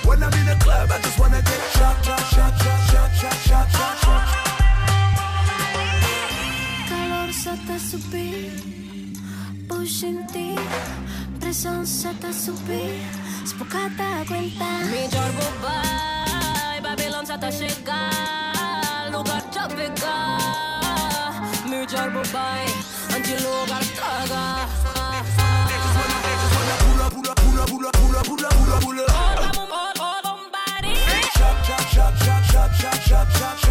When I'm in the club, I just wanna get shot, shot, shot, shot, shot, shot, shot, shot, shot. Calor se te subir, pushing ti, pressão se te subir, se pouca tá aguentar. Melhor bobai, Babilão já tá chegar, lugar te pegar. Melhor bobai, onde lugar traga. Pull up, pull up, pull up, pull up, pull up, pull up, pull up, pull up. Shot, shot, shot, shot, shot, shot, shot, shot, shot, shot, shot,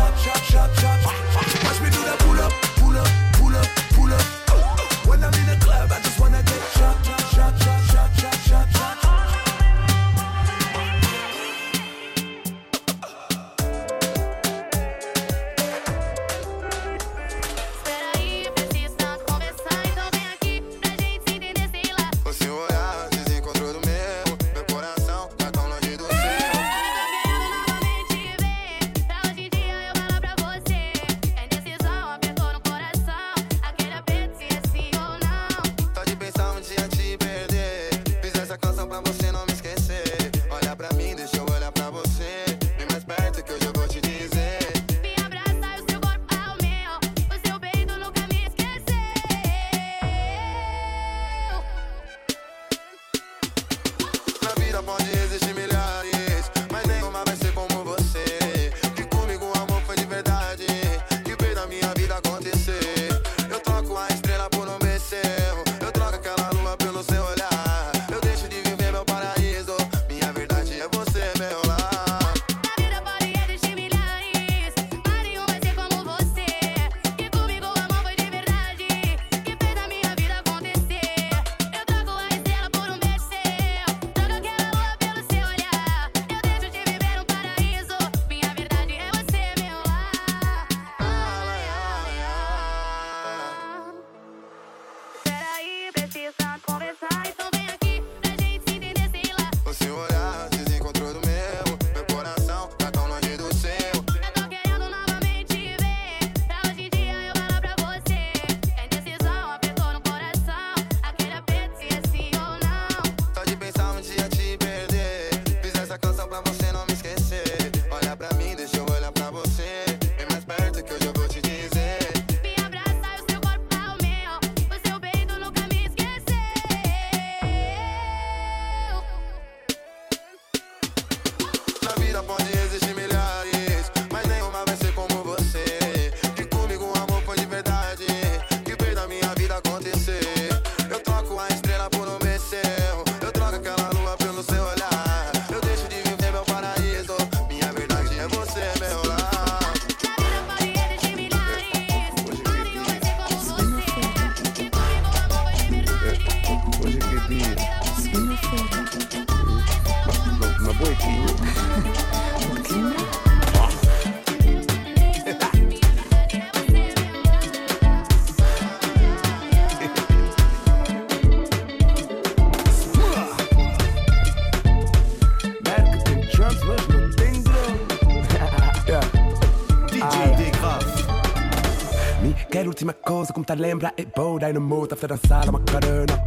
tá lembra eh, eh, e bow dynamo tá fazendo dançar uma macarena.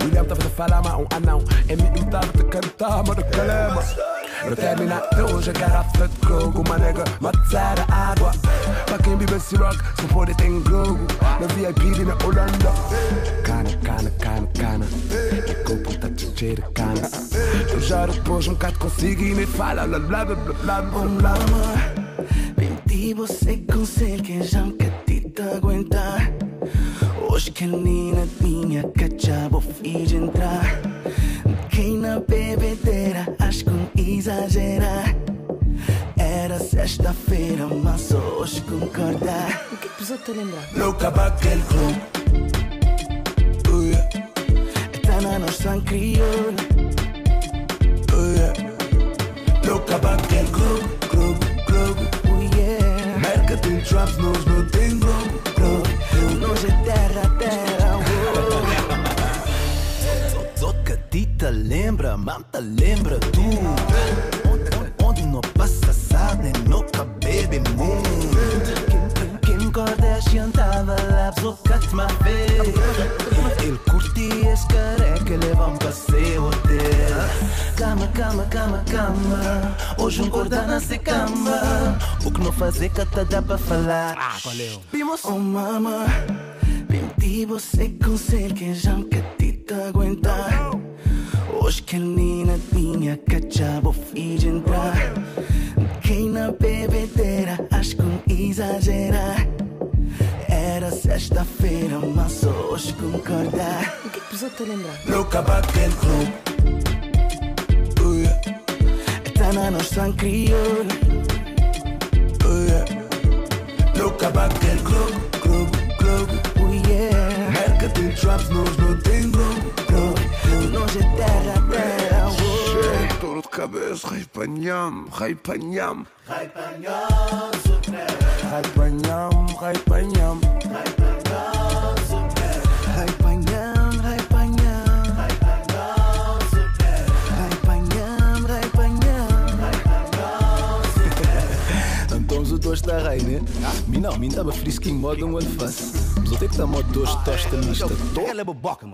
William tá fazendo falar mas um anão é me tá te cantar mas do calema. Pra terminar hoje a garrafa de clogo, Uma nega matar a água Pra quem bebe esse rock, seu poder tem globo Na VIP de na Holanda Cana, cana, cana, cana. É com puta de cana. Eu já depois um bocado consigo e me fala Blá, blá, blá, blá, blá, blá, blá Amor, bem ti você consegue Já um bocadinho te aguentar Menina minha cacha vou fiz entrar Quem na bebedeira acho que um exagerar Era sexta-feira, mas hoje concordar O que é precisou te lembrar? Louca para aquele clube oh, yeah. Tá na nossa crioula valeu Vimos Oh mama Venti você conselho que já me te aguentar Hoje que a menina minha cacha vou fiz entrar. Quem na bebedeira acho que um exagerar Era sexta-feira, mas só hoje concordar O que que precisou te lembrar? Aquele clube yeah. Tá na nossa crioula Toca back el club, club, club. Oh yeah. Marketing traps, no, no tengo. Club, club. No se te rapea. Dor de cabeça, reipanham, reipanham. Reipanham, reipanham, reipanham. Os dois está rei, né? Mim não, mim estava frisquinho, modo um alface Mas eu tenho que estar modo dois tosta mista Ela é boboca,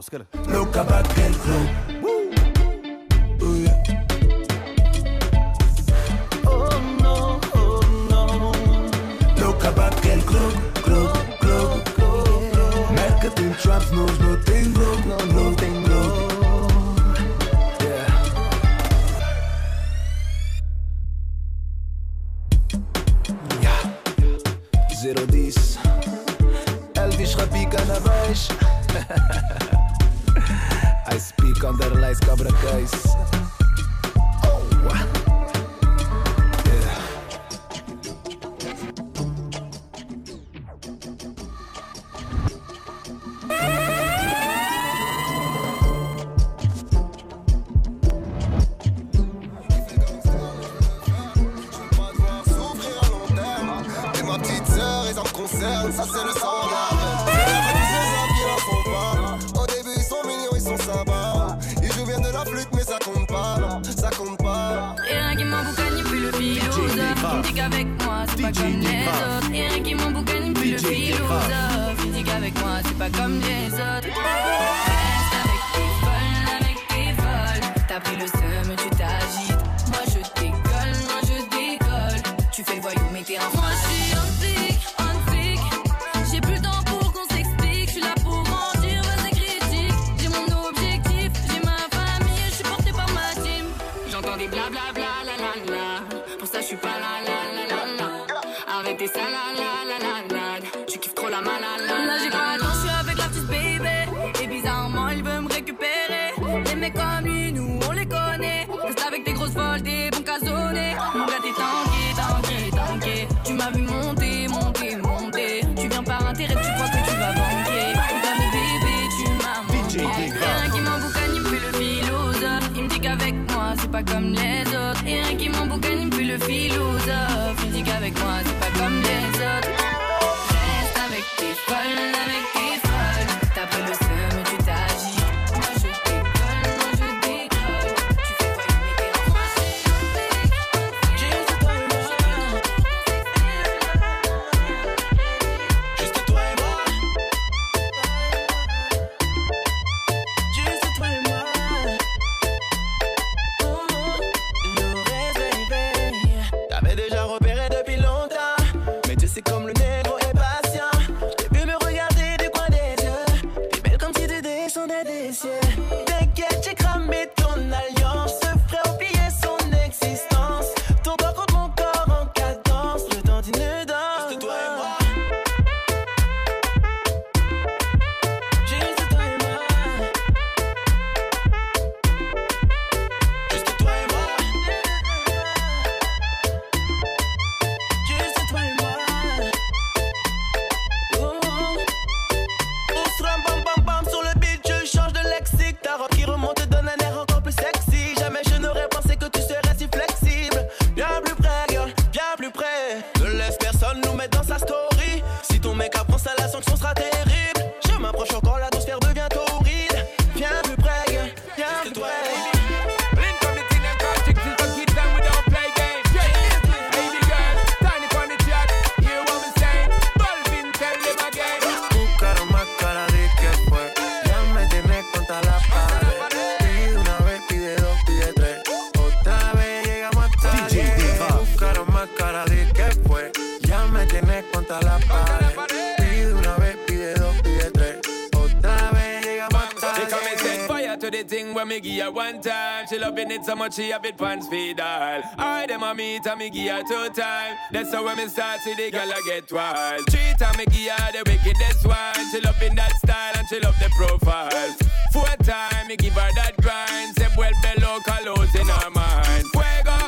it so much she a bit pants feed all. I them a meet and me give her two time. That's how when me start see the girl I get wild. Treat and me give her the wickedest one. She love in that style and she love the profile. Four time me give her that grind. Say well below colors in her mind. Fuego,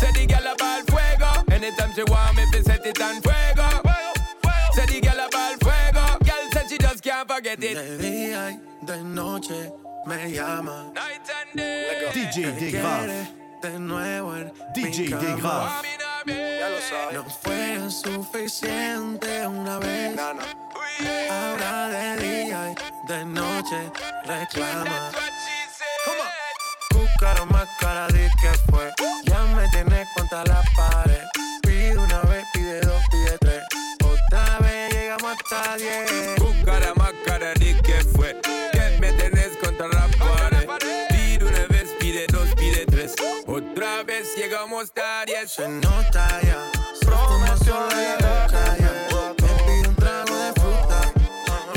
say the girl a ball fuego. Anytime she want me, fi set it on fuego. Say the girl a ball fuego. Girl said she just can't forget it. De día y de noche. DJ Degraf. De nuevo en DJ Degraf. Ya. No fue suficiente una vez. No. Ahora de día y de noche reclama. Buscaron más cara de que fue. Ya me tienes contra la pared. Pide una vez, pide dos, pide tres. Otra vez llegamos hasta diez. Buscaron vamos a estar y eso se nota ya. Yeah. La loca ya. Me pide un trago de fruta.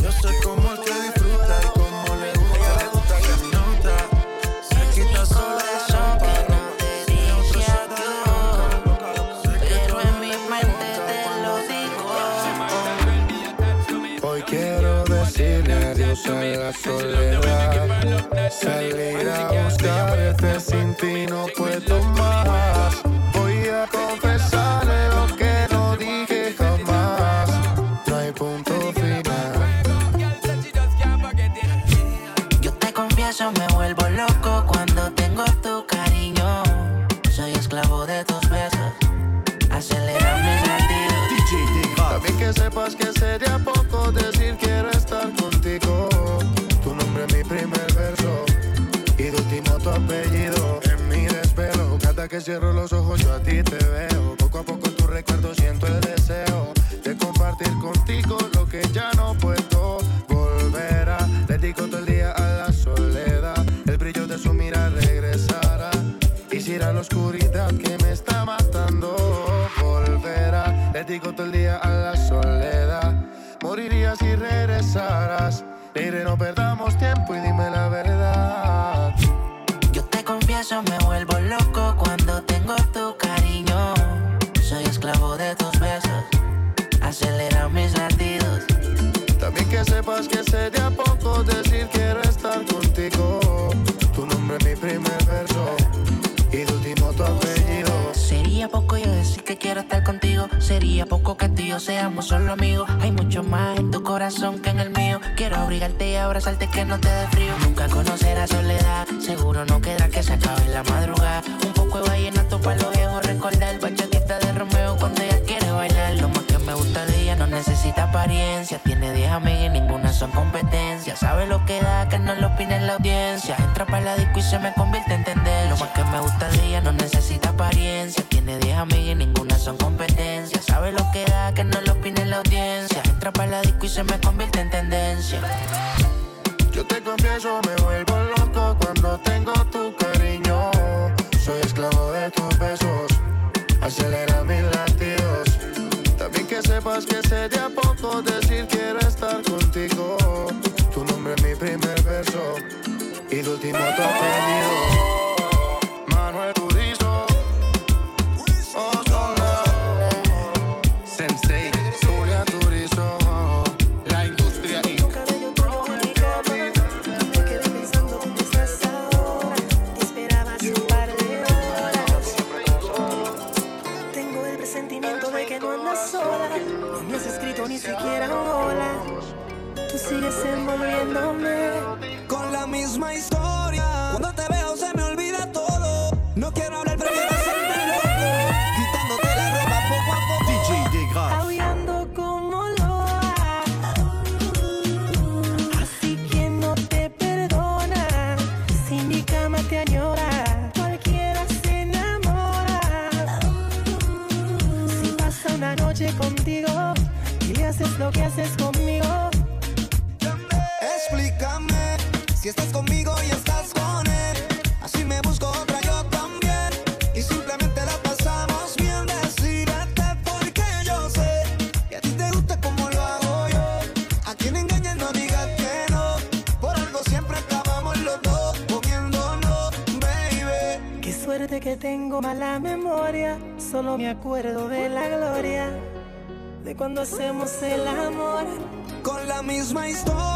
Yo soy como el que disfruta y como le gusta. Se nota. Se quita sola el champán. Pero en mi mente te lo digo. Hoy quiero decirle adiós a la soledad. Salir a buscarte sin ti no my soul. solo me acuerdo de la gloria de cuando hacemos el amor. Con la misma historia.